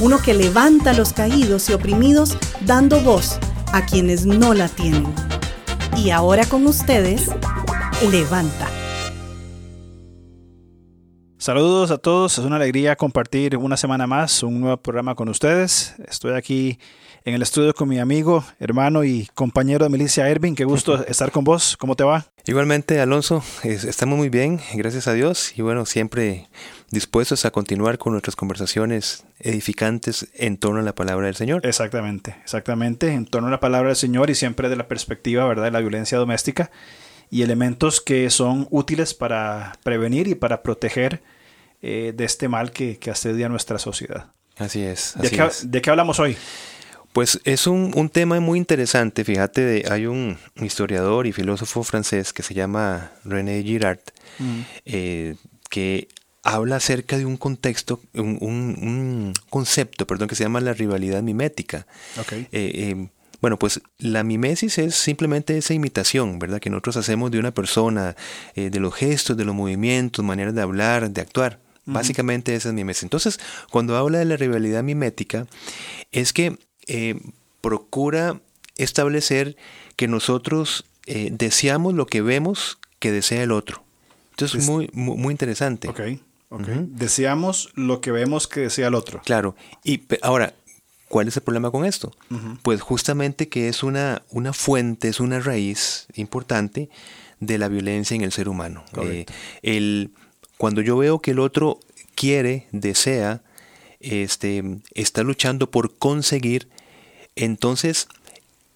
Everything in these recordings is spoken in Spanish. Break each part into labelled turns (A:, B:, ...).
A: uno que levanta a los caídos y oprimidos dando voz a quienes no la tienen. Y ahora con ustedes, Levanta.
B: Saludos a todos, es una alegría compartir una semana más un nuevo programa con ustedes. Estoy aquí en el estudio con mi amigo, hermano y compañero de milicia Ervin. Qué gusto estar con vos. ¿Cómo te va?
C: Igualmente, Alonso, estamos muy bien, gracias a Dios. Y bueno, siempre dispuestos a continuar con nuestras conversaciones edificantes en torno a la palabra del Señor.
B: Exactamente, exactamente, en torno a la palabra del Señor y siempre de la perspectiva, ¿verdad?, de la violencia doméstica y elementos que son útiles para prevenir y para proteger eh, de este mal que, que asedia nuestra sociedad.
C: Así es.
B: ¿De, qué, ¿De qué hablamos hoy?
C: Pues es un, tema muy interesante. Fíjate, hay un historiador y filósofo francés que se llama René Girard, mm. eh, que habla acerca de un contexto, un, concepto, perdón, que se llama la rivalidad mimética.
B: Okay.
C: Eh, eh, bueno, pues la mimesis es simplemente esa imitación, ¿verdad? Que nosotros hacemos de una persona, de los gestos, de los movimientos, maneras de hablar, de actuar. Básicamente esa es mimesis. Entonces, cuando habla de la rivalidad mimética, es que eh, procura establecer que nosotros eh, deseamos lo que vemos que desea el otro. Entonces, es muy, muy, interesante.
B: Ok, ok. Deseamos lo que vemos que desea el otro.
C: Claro. Y ahora, ¿cuál es el problema con esto? Pues justamente que es una, una fuente, es una raíz importante de la violencia en el ser humano. Eh, el, cuando yo veo que el otro quiere, desea, este, está luchando por conseguir, entonces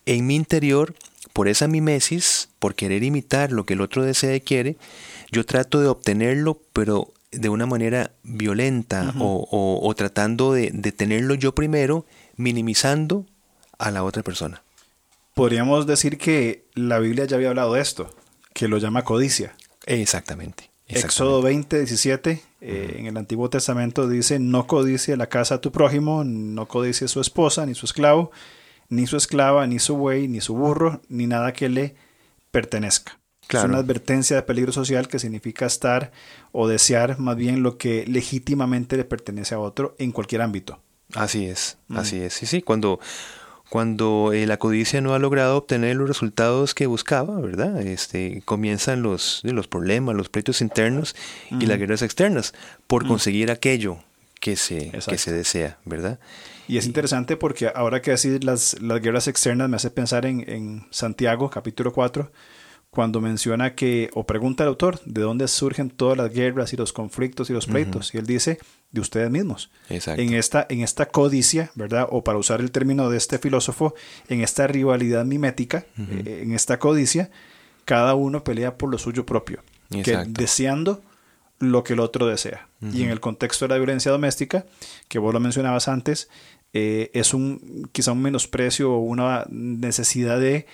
C: en mi interior, por esa mimesis, por querer imitar lo que el otro desea y quiere, yo trato de obtenerlo, pero de una manera violenta o, tratando de, de tenerlo yo primero, minimizando a la otra persona.
B: Podríamos decir que la Biblia ya había hablado de esto, que lo llama codicia.
C: Exactamente.
B: Éxodo 20, 17, eh, en el Antiguo Testamento dice, no codicie la casa de tu prójimo, no codicie su esposa, ni su esclavo, ni su esclava, ni su buey, ni su burro, ni nada que le pertenezca. Es una advertencia de peligro social que significa estar o desear más bien lo que legítimamente le pertenece a otro en cualquier ámbito.
C: Así es, así es. Sí, sí, cuando cuando eh, la codicia no ha logrado obtener los resultados que buscaba, ¿verdad? Este, comienzan los, los problemas, los pleitos internos y las guerras externas por conseguir aquello que se, que se desea, ¿verdad?
B: Y es interesante porque ahora que decir las, las guerras externas me hace pensar en, en Santiago, capítulo 4, cuando menciona que, o pregunta al autor, de dónde surgen todas las guerras y los conflictos y los pleitos. Y él dice, de ustedes mismos. En esta, en esta codicia, ¿verdad? O para usar el término de este filósofo, en esta rivalidad mimética, eh, en esta codicia, cada uno pelea por lo suyo propio, que, deseando lo que el otro desea. Y en el contexto de la violencia doméstica, que vos lo mencionabas antes, eh, es un quizá un menosprecio o una necesidad de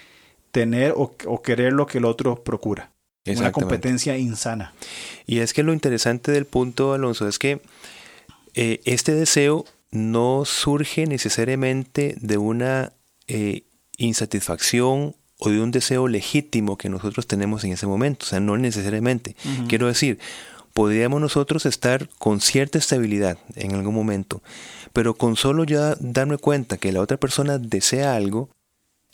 B: tener o, querer lo que el otro procura. Una competencia insana.
C: Y es que lo interesante del punto, Alonso, es que eh, este deseo no surge necesariamente de una eh, insatisfacción o de un deseo legítimo que nosotros tenemos en ese momento. O sea, no necesariamente. Quiero decir, podríamos nosotros estar con cierta estabilidad en algún momento, pero con solo ya darme cuenta que la otra persona desea algo,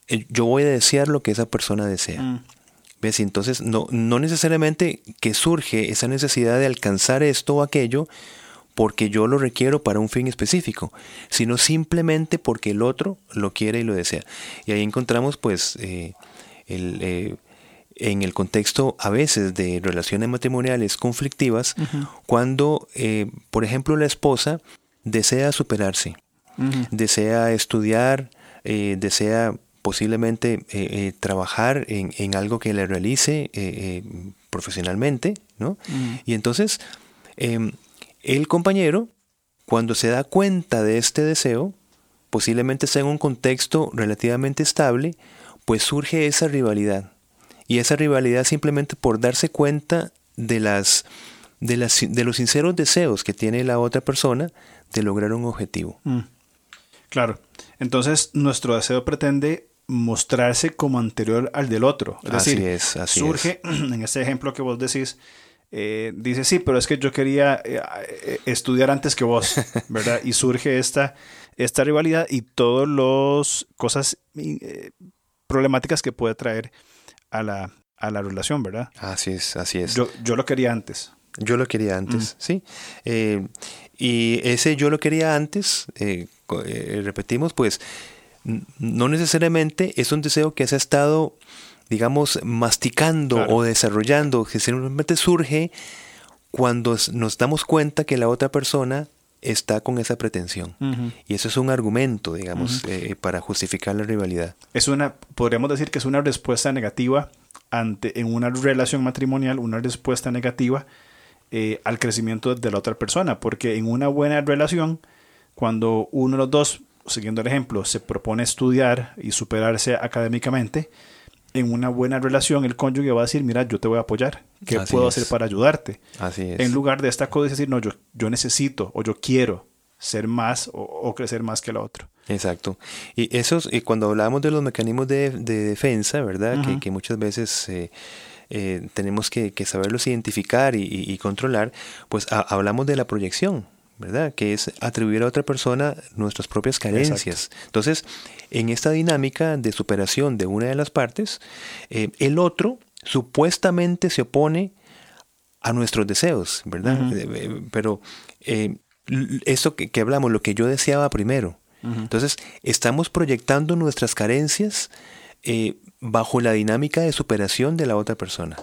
C: yo voy a desear lo que esa persona desea. Mm. ¿Ves? Entonces, no, no necesariamente que surge esa necesidad de alcanzar esto o aquello porque yo lo requiero para un fin específico, sino simplemente porque el otro lo quiere y lo desea. Y ahí encontramos, pues, eh, el, eh, en el contexto a veces de relaciones matrimoniales conflictivas, cuando, por ejemplo, la esposa desea superarse, desea estudiar, desea posiblemente eh, eh, trabajar en, algo que le realice eh, profesionalmente, ¿no? Mm. Y entonces, em, el compañero, cuando se da cuenta de este deseo, posiblemente sea en un contexto relativamente estable, pues surge esa rivalidad. Y esa rivalidad simplemente por darse cuenta de, las, de, las, de los sinceros deseos que tiene la otra persona de lograr un objetivo.
B: Mm. Claro. Entonces, nuestro deseo pretende mostrarse como anterior al del otro. Es
C: Así
B: decir,
C: es, así
B: surge, en ese ejemplo que vos decís, eh, dice, sí, pero es que yo quería eh, eh, estudiar antes que vos, ¿verdad? Y surge esta, esta rivalidad y todas las cosas eh, problemáticas que puede traer a la, a la relación, ¿verdad?
C: Así es, así es.
B: Yo, yo lo quería antes.
C: Yo lo quería antes, sí. Eh, y ese yo lo quería antes, repetimos, pues no necesariamente es un deseo que se ha estado, digamos, masticando
B: Claro.
C: o desarrollando, que simplemente surge cuando nos damos cuenta que la otra persona está con esa pretensión. Y eso es un argumento, digamos, eh, para justificar la rivalidad.
B: Es una, podríamos decir que es una respuesta negativa ante, en una relación matrimonial, una respuesta negativa eh, al crecimiento de la otra persona, porque en una buena relación, cuando uno de los dos, siguiendo el ejemplo, se propone estudiar y superarse académicamente, en una buena relación el cónyuge va a decir, mira, yo te voy a apoyar, ¿qué
C: Así
B: puedo
C: es.
B: hacer para ayudarte?
C: Así es.
B: En lugar de esta cosa decir, no, yo, yo necesito o yo quiero ser más o, o crecer más que el otro.
C: Exacto. Y esos, y cuando hablamos de los mecanismos de, de defensa, ¿verdad? que, muchas veces eh, eh, tenemos que, que saberlos identificar y, y- y controlar, pues ha- hablamos de la proyección, ¿verdad? Que es atribuir a otra persona nuestras propias carencias. Entonces, en esta dinámica de superación de una de las partes, eh, el otro supuestamente se opone a nuestros deseos, ¿verdad? Eh, eh, Pero eh, eso que, que hablamos, lo que yo deseaba primero. Entonces, estamos proyectando nuestras carencias eh, bajo la dinámica de superación de la otra persona.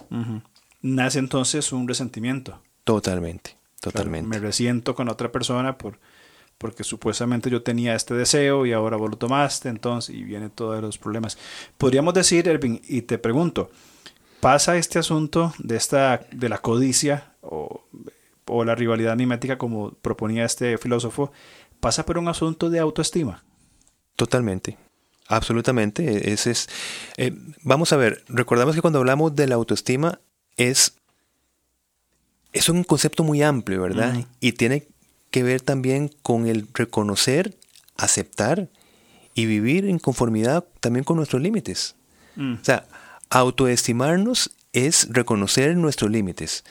B: Nace entonces un resentimiento.
C: Totalmente,
B: Claro,
C: totalmente.
B: me resiento con otra persona por, porque supuestamente yo tenía este deseo y ahora vos lo tomaste, entonces, y vienen todos los problemas. Podríamos decir, Ervin, y te pregunto, ¿pasa este asunto de, esta, de la codicia o, o la rivalidad mimética, como proponía este filósofo, pasa por un asunto de autoestima?
C: Totalmente. Absolutamente. e, Ese es, eh, vamos a ver, recordamos que cuando hablamos de la autoestima es, es un concepto muy amplio, ¿verdad? Y tiene que ver también con el reconocer, aceptar y vivir en conformidad también con nuestros límites.
B: Mm,
C: O sea, autoestimarnos es reconocer nuestros límites,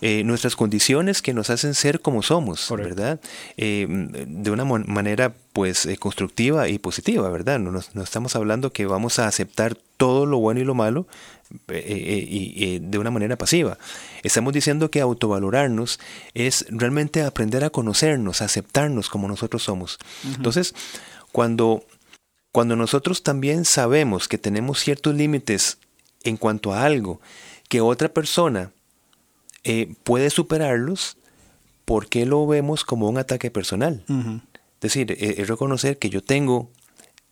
C: eh, nuestras condiciones que nos hacen ser como somos,
B: Correcto.
C: ¿verdad? Eh, de una manera pues eh, constructiva y positiva, ¿verdad? No, estamos hablando que vamos a aceptar todo lo bueno y lo malo y, de una manera pasiva. Estamos diciendo que autovalorarnos es realmente aprender a conocernos, a aceptarnos como nosotros somos. Entonces, cuando cuando nosotros también sabemos que tenemos ciertos límites en cuanto a algo, que otra persona eh, puede superarlos, ¿por qué lo vemos como un ataque personal? Es decir, eh, es reconocer que yo tengo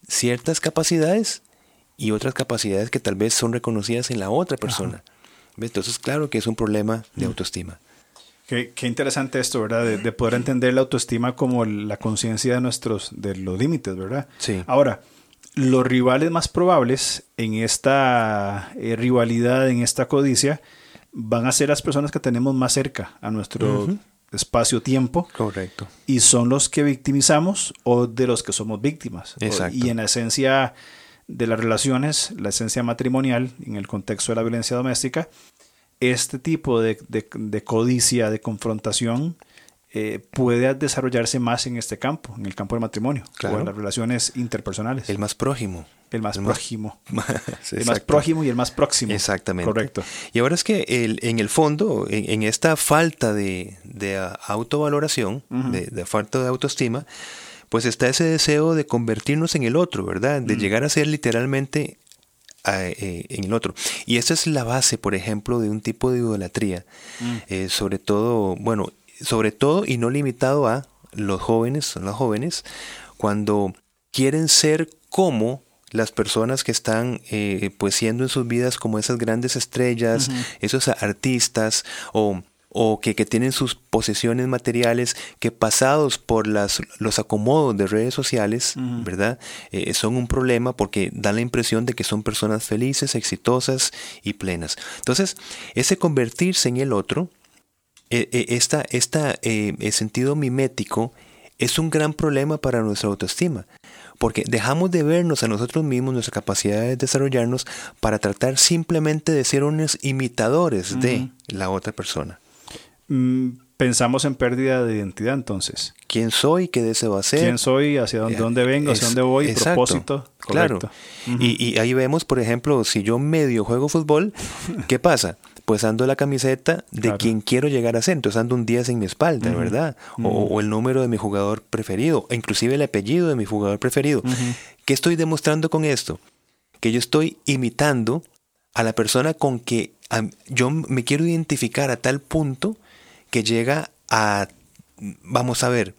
C: ciertas capacidades y otras capacidades que tal vez son reconocidas en la otra persona. Entonces, claro que es un problema de autoestima.
B: Qué, qué interesante esto, ¿verdad? De, de poder entender la autoestima como la conciencia de nuestros, de los límites, ¿verdad?
C: Sí.
B: Ahora, los rivales más probables en esta eh, rivalidad, en esta codicia, van a ser las personas que tenemos más cerca a nuestro espacio-tiempo
C: Correcto.
B: y son los que victimizamos o de los que somos víctimas. O-
C: Exacto.
B: Y en la esencia de las relaciones, la esencia matrimonial, en el contexto de la violencia doméstica, este tipo de, de- de codicia, de confrontación, eh, puede desarrollarse más en este campo, en el campo del matrimonio,
C: Claro.
B: o en las relaciones interpersonales.
C: El más prójimo.
B: El más
C: el más-
B: prójimo.
C: Sí,
B: el más prójimo y el más próximo.
C: Exactamente.
B: Correcto.
C: Y ahora es que el- en el fondo, en, en esta falta de, de, autovaloración, de, de falta de autoestima, pues está ese deseo de convertirnos en el otro, ¿verdad? De llegar a ser literalmente eh, en el otro. Y esa es la base, por ejemplo, de un tipo de idolatría.
B: Mm.
C: Eh, sobre todo, bueno, sobre todo y no limitado a los jóvenes, son las jóvenes, cuando quieren ser como las personas que están eh, pues siendo en sus vidas como esas grandes estrellas, esos artistas o, o que, tienen sus posesiones materiales que pasados por las, los acomodos de redes sociales, ¿verdad? Eh, son un problema porque dan la impresión de que son personas felices, exitosas y plenas. Entonces, ese convertirse en el otro, eh, eh, esta, esta sentido mimético, es un gran problema para nuestra autoestima, porque dejamos de vernos a nosotros mismos, nuestra capacidad de desarrollarnos, para tratar simplemente de ser unos imitadores de la otra persona.
B: Mm, pensamos en pérdida de identidad entonces.
C: ¿Quién soy? ¿Qué deseo hacer?
B: ¿Quién soy? ¿Hacia dónde, dónde vengo? ¿Hacia dónde voy? propósito.
C: Claro. y, ahí vemos, por ejemplo, si yo medio juego fútbol, ¿qué pasa? Pues ando la camiseta de quien quiero llegar a ser. Entonces ando un 10 en mi espalda, ¿verdad? O, el número de mi jugador preferido, inclusive el apellido de mi jugador preferido. ¿Qué estoy demostrando con esto? Que yo estoy imitando a la persona con que yo me quiero identificar a tal punto que llega a, vamos a ver,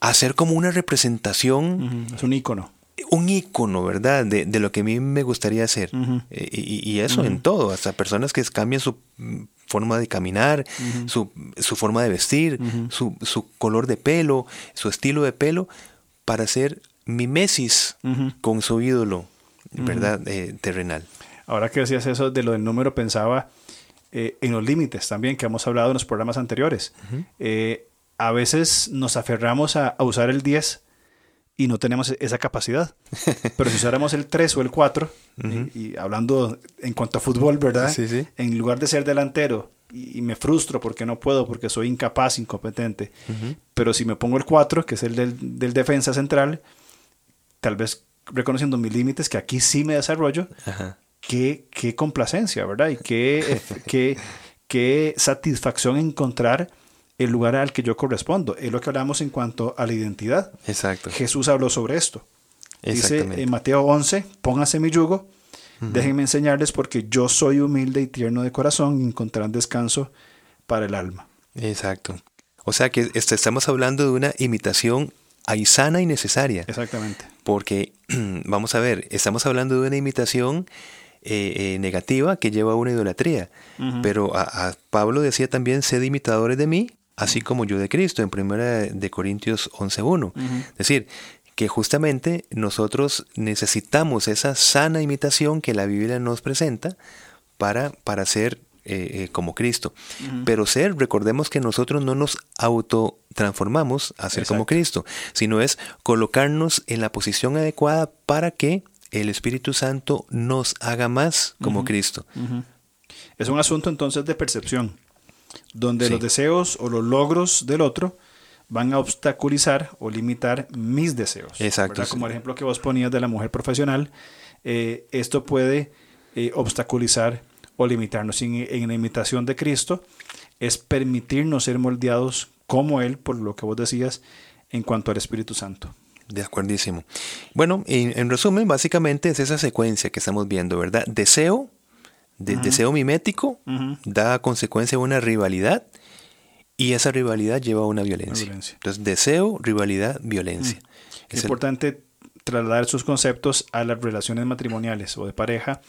C: a ser como una representación.
B: Es un ícono.
C: Un ícono, ¿verdad? De, lo que a mí me gustaría hacer. Eh, y, eso en todo, hasta personas que cambian su forma de caminar, su, forma de vestir, su, su, color de pelo, su estilo de pelo, para ser mimesis con su ídolo, ¿verdad? Eh, terrenal.
B: Ahora que decías eso de lo del número, pensaba eh, en los límites también que hemos hablado en los programas anteriores. Eh, a veces nos aferramos a, usar el 10 y no tenemos esa capacidad. Pero si usáramos el 3 o el 4, y, hablando en cuanto a fútbol, ¿verdad? En lugar de ser delantero y, me frustro porque no puedo, porque soy incapaz, incompetente. Pero si me pongo el 4, que es el del, del defensa central, tal vez reconociendo mis límites, que aquí sí me desarrollo, qué, qué complacencia, ¿verdad? Y qué, qué, qué satisfacción encontrar el lugar al que yo correspondo. Es lo que hablamos en cuanto a la identidad.
C: Exacto.
B: Jesús habló sobre esto. Dice en Mateo 11, póngase mi yugo, déjenme enseñarles porque yo soy humilde y tierno de corazón y encontrarán descanso para el alma.
C: Exacto. O sea que estamos hablando de una imitación aisana y necesaria.
B: Exactamente.
C: Porque, vamos a ver, estamos hablando de una imitación eh, eh, negativa que lleva a una idolatría. Pero a, Pablo decía también, sed imitadores de mí, así como yo de Cristo, en 1 de Corintios 11.1. Es decir, que justamente nosotros necesitamos esa sana imitación que la Biblia nos presenta para, para ser eh, como Cristo. Pero ser, recordemos que nosotros no nos autotransformamos a ser como Cristo, sino es colocarnos en la posición adecuada para que el Espíritu Santo nos haga más como Cristo.
B: Es un asunto entonces de percepción, donde los deseos o los logros del otro van a obstaculizar o limitar mis deseos.
C: Exacto.
B: Como el ejemplo que vos ponías de la mujer profesional, eh, esto puede eh, obstaculizar o limitarnos. En, en la imitación de Cristo es permitirnos ser moldeados como Él, por lo que vos decías, en cuanto al Espíritu Santo.
C: De acuerdísimo. Bueno, en, resumen, básicamente es esa secuencia que estamos viendo, ¿verdad? Deseo, deseo mimético, da consecuencia una rivalidad y esa rivalidad lleva a una violencia. Entonces, deseo, rivalidad, violencia.
B: Es, importante trasladar sus conceptos a las relaciones matrimoniales o de pareja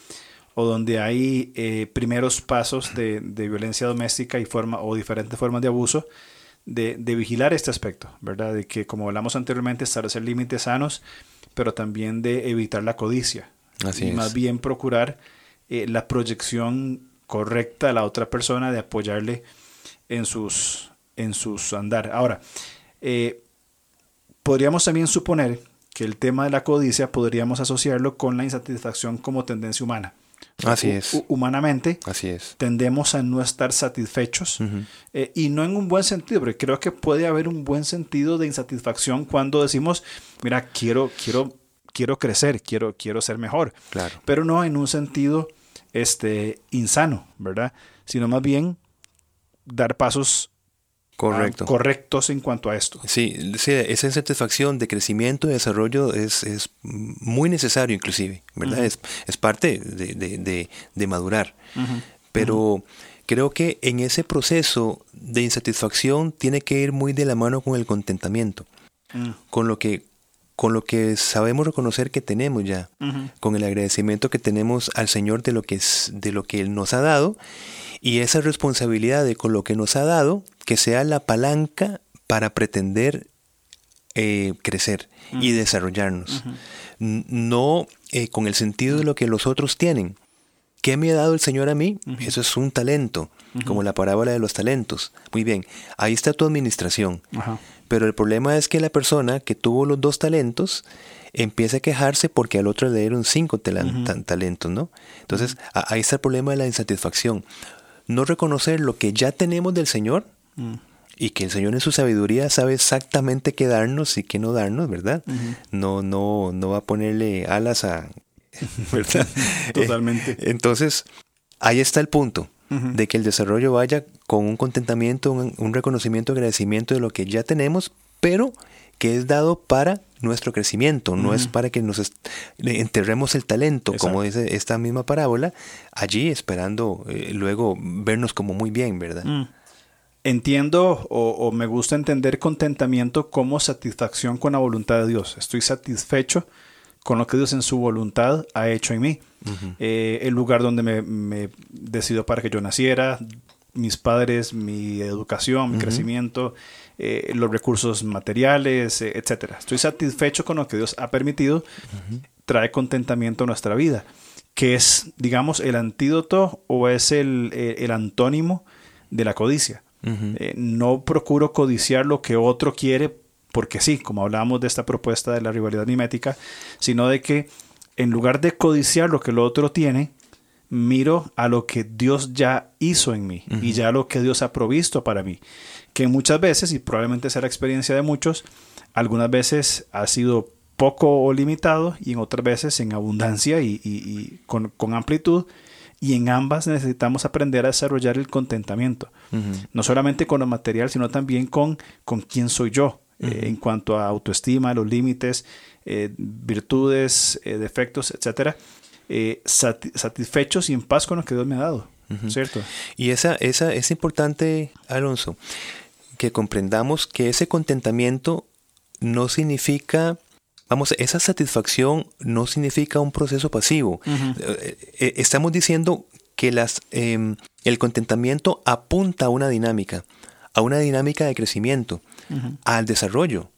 B: o donde hay eh, primeros pasos de, de, violencia doméstica y forma o diferentes formas de abuso de, vigilar este aspecto, ¿verdad? De que, como hablamos anteriormente, establecer límites sanos, pero también de evitar la codicia.
C: Así
B: y más bien procurar eh, la proyección correcta a la otra persona, de apoyarle en sus, en sus andar. Ahora, eh, podríamos también suponer que el tema de la codicia podríamos asociarlo con la insatisfacción como tendencia humana.
C: Así es.
B: Humanamente,
C: Así es.
B: tendemos a no estar satisfechos eh, y no en un buen sentido, porque creo que puede haber un buen sentido de insatisfacción cuando decimos, mira, quiero, quiero, quiero crecer, quiero, quiero ser mejor.
C: Claro.
B: Pero no en un sentido este, insano, ¿verdad? Sino más bien dar pasos
C: Correcto.
B: correctos en cuanto a esto.
C: Sí, esa insatisfacción de crecimiento y desarrollo es, es muy necesario inclusive, ¿verdad? es, es, parte de, de, de, madurar. Pero creo que en ese proceso de insatisfacción tiene que ir muy de la mano con el contentamiento, mm. con lo que con lo que sabemos reconocer que tenemos ya, con el agradecimiento que tenemos al Señor de lo que, es, de lo que Él nos ha dado y esa responsabilidad de con lo que nos ha dado, que sea la palanca para pretender eh, crecer y desarrollarnos. No eh, con el sentido de lo que los otros tienen. ¿Qué me ha dado el Señor a mí? Eso es un talento, como la parábola de los talentos. Muy bien, ahí está tu administración. Pero el problema es que la persona que tuvo los dos talentos empieza a quejarse porque al otro le dieron cinco talentos, ¿no? Entonces, ahí está el problema de la insatisfacción. No reconocer lo que ya tenemos del Señor mm. y que el Señor en su sabiduría sabe exactamente qué darnos y qué no darnos, ¿verdad? No, no, no va a ponerle alas a... ¿Verdad?
B: Totalmente.
C: entonces, ahí está el punto de que el desarrollo vaya con un contentamiento, un, reconocimiento, agradecimiento de lo que ya tenemos, pero que es dado para nuestro crecimiento, no es para que nos enterremos el talento, como dice esta misma parábola, allí esperando eh, luego vernos como muy bien, ¿verdad? Mm.
B: Entiendo o, me gusta entender contentamiento como satisfacción con la voluntad de Dios. Estoy satisfecho con lo que Dios en su voluntad ha hecho en mí. Eh, el lugar donde me, decidió para que yo naciera, mis padres, mi educación, mi crecimiento, eh, los recursos materiales, eh, etcétera. Estoy satisfecho con lo que Dios ha permitido, trae contentamiento a nuestra vida, que es, digamos, el antídoto o es el, el antónimo de la codicia. no procuro codiciar lo que otro quiere porque sí, como hablábamos de esta propuesta de la rivalidad mimética, sino de que en lugar de codiciar lo que el otro tiene, miro a lo que Dios ya hizo en mí y ya lo que Dios ha provisto para mí. Que muchas veces, y probablemente sea la experiencia de muchos, algunas veces ha sido poco o limitado y en otras veces en abundancia y, con, amplitud. Y en ambas necesitamos aprender a desarrollar el contentamiento. No solamente con lo material, sino también con, con quién soy yo. Eh, en cuanto a autoestima, los límites, eh, virtudes, eh, defectos, etcétera, satisfechos y en paz con lo que Dios me ha dado, ¿cierto?
C: Y esa, esa es importante, Alonso, que comprendamos que ese contentamiento no significa Vamos, esa satisfacción no significa un proceso pasivo. Estamos diciendo que las, em, el contentamiento apunta a una dinámica, a una dinámica de crecimiento al desarrollo.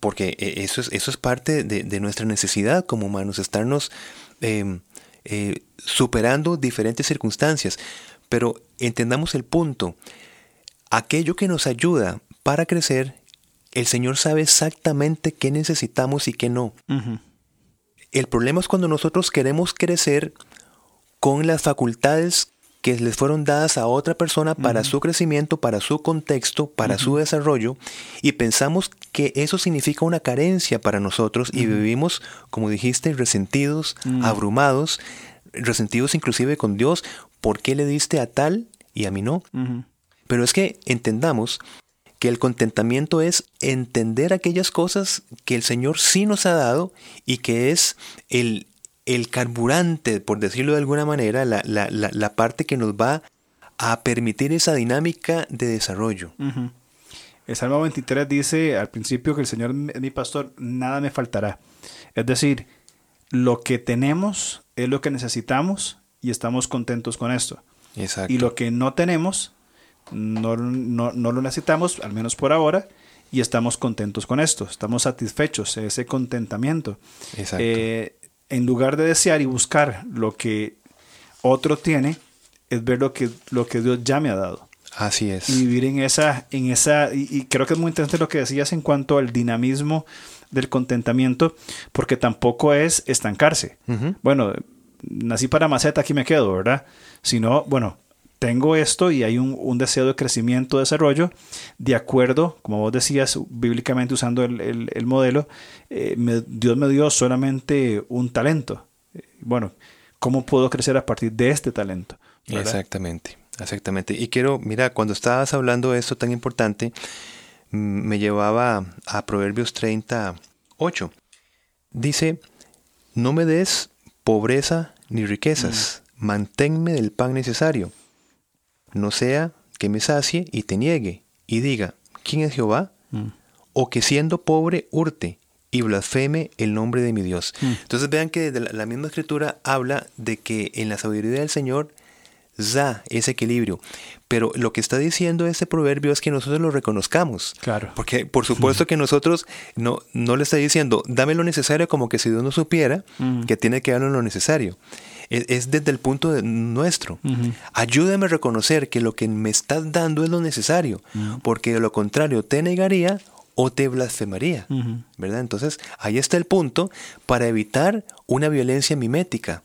C: Porque eh, eso es, eso es parte de, nuestra necesidad como humanos, estarnos em, eh, superando diferentes circunstancias. Pero entendamos el punto. Aquello que nos ayuda para crecer, el Señor sabe exactamente qué necesitamos y qué no. El problema es cuando nosotros queremos crecer con las facultades que les fueron dadas a otra persona para su crecimiento, para su contexto, para su desarrollo, y pensamos que eso significa una carencia para nosotros y vivimos, como dijiste, resentidos, abrumados, resentidos inclusive con Dios, ¿por qué le diste a tal y a mí no? Pero es que entendamos que el contentamiento es entender aquellas cosas que el Señor sí nos ha dado y que es el, el carburante, por decirlo de alguna manera, la, parte que nos va a permitir esa dinámica de desarrollo.
B: El Salmo 23 dice al principio que el Señor es mi pastor, nada me faltará. Es decir, lo que tenemos es lo que necesitamos y estamos contentos con esto. Y lo que no tenemos, no, lo necesitamos, al menos por ahora, y estamos contentos con esto. Estamos satisfechos, ese contentamiento. Exacto. Eh, en lugar de desear y buscar lo que otro tiene, es ver lo que, lo que Dios ya me ha dado.
C: Así es.
B: Y vivir en esa, en esa, y, creo que es muy interesante lo que decías en cuanto al dinamismo del contentamiento, porque tampoco es estancarse. Bueno, nací para maceta, aquí me quedo, ¿verdad? Sino, bueno, tengo esto y hay un, deseo de crecimiento, desarrollo, de acuerdo, como vos decías, bíblicamente usando el, modelo, eh, Dios me dio solamente un talento. Bueno, ¿cómo puedo crecer a partir de este talento?
C: Exactamente, exactamente. Y quiero, mira, cuando estabas hablando de esto tan importante, me llevaba a Proverbios 38. Dice, no me des pobreza ni riquezas, mm. manténme del pan necesario no sea que me sacie y te niegue y diga, ¿quién es Jehová? Mm. O que siendo pobre hurte y blasfeme el nombre de mi Dios. Entonces vean que la, la, misma escritura habla de que en la sabiduría del Señor da ese equilibrio. Pero lo que está diciendo este proverbio es que nosotros lo reconozcamos.
B: Claro.
C: Porque por supuesto que nosotros no, no le está diciendo, dame lo necesario como que si Dios no supiera que tiene que darnos lo necesario. Es, desde el punto de nuestro. Ayúdame a reconocer que lo que me estás dando es lo necesario, porque de lo contrario te negaría o te blasfemaría, ¿verdad? Entonces, ahí está el punto para evitar una violencia mimética.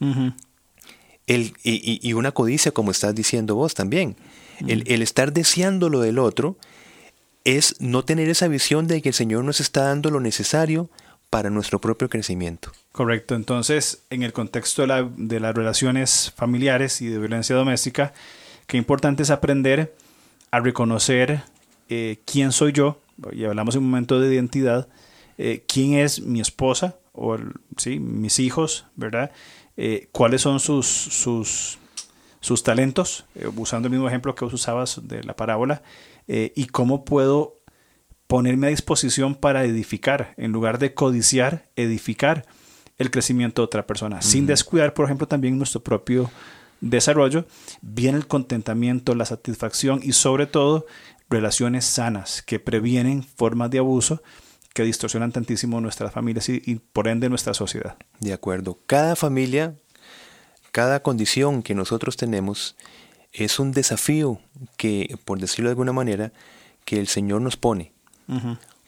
C: El, y, una codicia, como estás diciendo vos también. El, el, estar deseando lo del otro es no tener esa visión de que el Señor nos está dando lo necesario para nuestro propio crecimiento.
B: Correcto. Entonces, en el contexto de, la, de las relaciones familiares y de violencia doméstica, qué importante es aprender a reconocer eh, quién soy yo, y hablamos en un momento de identidad, eh, quién es mi esposa o ¿sí? mis hijos, ¿verdad? Eh, cuáles son sus, sus, sus talentos, usando el mismo ejemplo que vos usabas de la parábola, y cómo puedo ponerme a disposición para edificar, en lugar de codiciar, edificar el crecimiento de otra persona, sin descuidar, por ejemplo, también nuestro propio desarrollo, viene el contentamiento, la satisfacción y sobre todo relaciones sanas que previenen formas de abuso que distorsionan tantísimo nuestras familias y, por ende nuestra sociedad.
C: De acuerdo. Cada familia, cada condición que nosotros tenemos es un desafío que, por decirlo de alguna manera, que el Señor nos pone.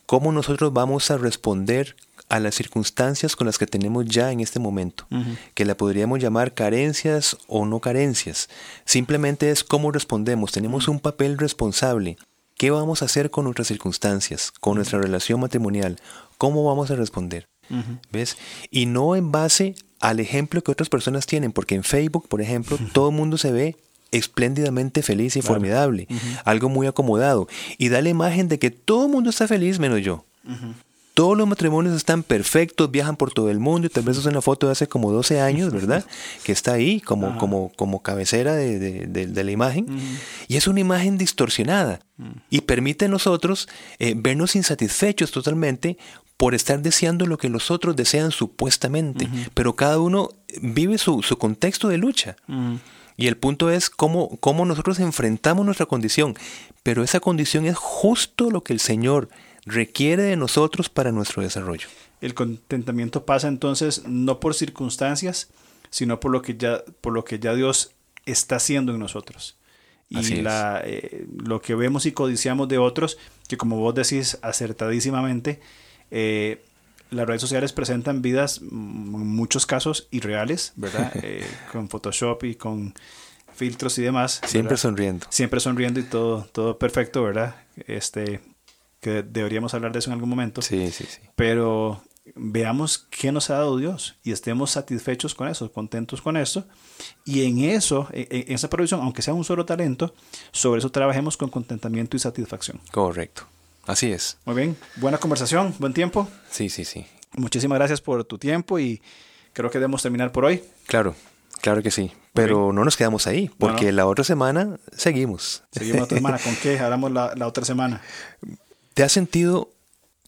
C: ¿Cómo nosotros vamos a responder a las circunstancias con las que tenemos ya en este momento? Que la podríamos llamar carencias o no carencias. Simplemente es cómo respondemos. Tenemos un papel responsable. ¿Qué vamos a hacer con nuestras circunstancias, con nuestra relación matrimonial? ¿Cómo vamos a responder? ¿Ves? Y no en base al ejemplo que otras personas tienen, porque en Facebook, por ejemplo, todo el mundo se ve espléndidamente feliz y formidable, algo muy acomodado, y da la imagen de que todo el mundo está feliz menos yo. Todos los matrimonios están perfectos, viajan por todo el mundo y tal vez es una foto de hace como 12 años, ¿verdad? que está ahí como, como, como cabecera de, la imagen. Y es una imagen distorsionada y permite a nosotros eh, vernos insatisfechos totalmente por estar deseando lo que los otros desean supuestamente. Pero cada uno vive su, su contexto de lucha. Y el punto es cómo, cómo nosotros enfrentamos nuestra condición. Pero esa condición es justo lo que el Señor requiere de nosotros para nuestro desarrollo.
B: El contentamiento pasa entonces no por circunstancias, sino por lo que ya, por lo que ya Dios está haciendo en nosotros. Y la, eh, lo que vemos y codiciamos de otros, que como vos decís acertadísimamente, eh, las redes sociales presentan vidas, en muchos casos, irreales, ¿verdad? Eh, con Photoshop y con filtros y demás.
C: Siempre sonriendo.
B: Siempre sonriendo y todo, todo perfecto, ¿verdad? Este, que deberíamos hablar de eso en algún momento.
C: Sí, sí, sí.
B: Pero veamos qué nos ha dado Dios y estemos satisfechos con eso, contentos con eso. Y en eso, en, esa provisión, aunque sea un solo talento, sobre eso trabajemos con contentamiento y satisfacción.
C: Correcto. Así es.
B: Muy bien, buena conversación, buen tiempo.
C: Sí, sí, sí.
B: Muchísimas gracias por tu tiempo y creo que debemos terminar por hoy.
C: Claro, claro que sí. Pero no nos quedamos ahí, porque la otra semana seguimos.
B: Seguimos la otra semana. ¿Con qué haremos la, la otra semana?
C: ¿Te has sentido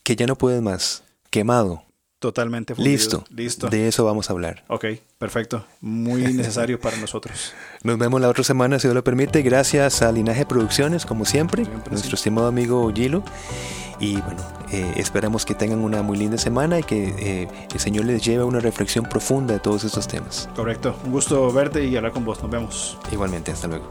C: que ya no puedes más? Quemado.
B: Totalmente.
C: Listo. Listo. De eso vamos a hablar.
B: Ok, perfecto. Muy necesario para nosotros.
C: Nos vemos la otra semana, si Dios lo permite. Gracias a Linaje Producciones, como siempre, nuestro estimado amigo Gilo. Y bueno, eh, esperamos que tengan una muy linda semana y que eh, el Señor les lleve a una reflexión profunda de todos estos temas.
B: Correcto. Un gusto verte y hablar con vos. Nos vemos.
C: Igualmente, hasta luego.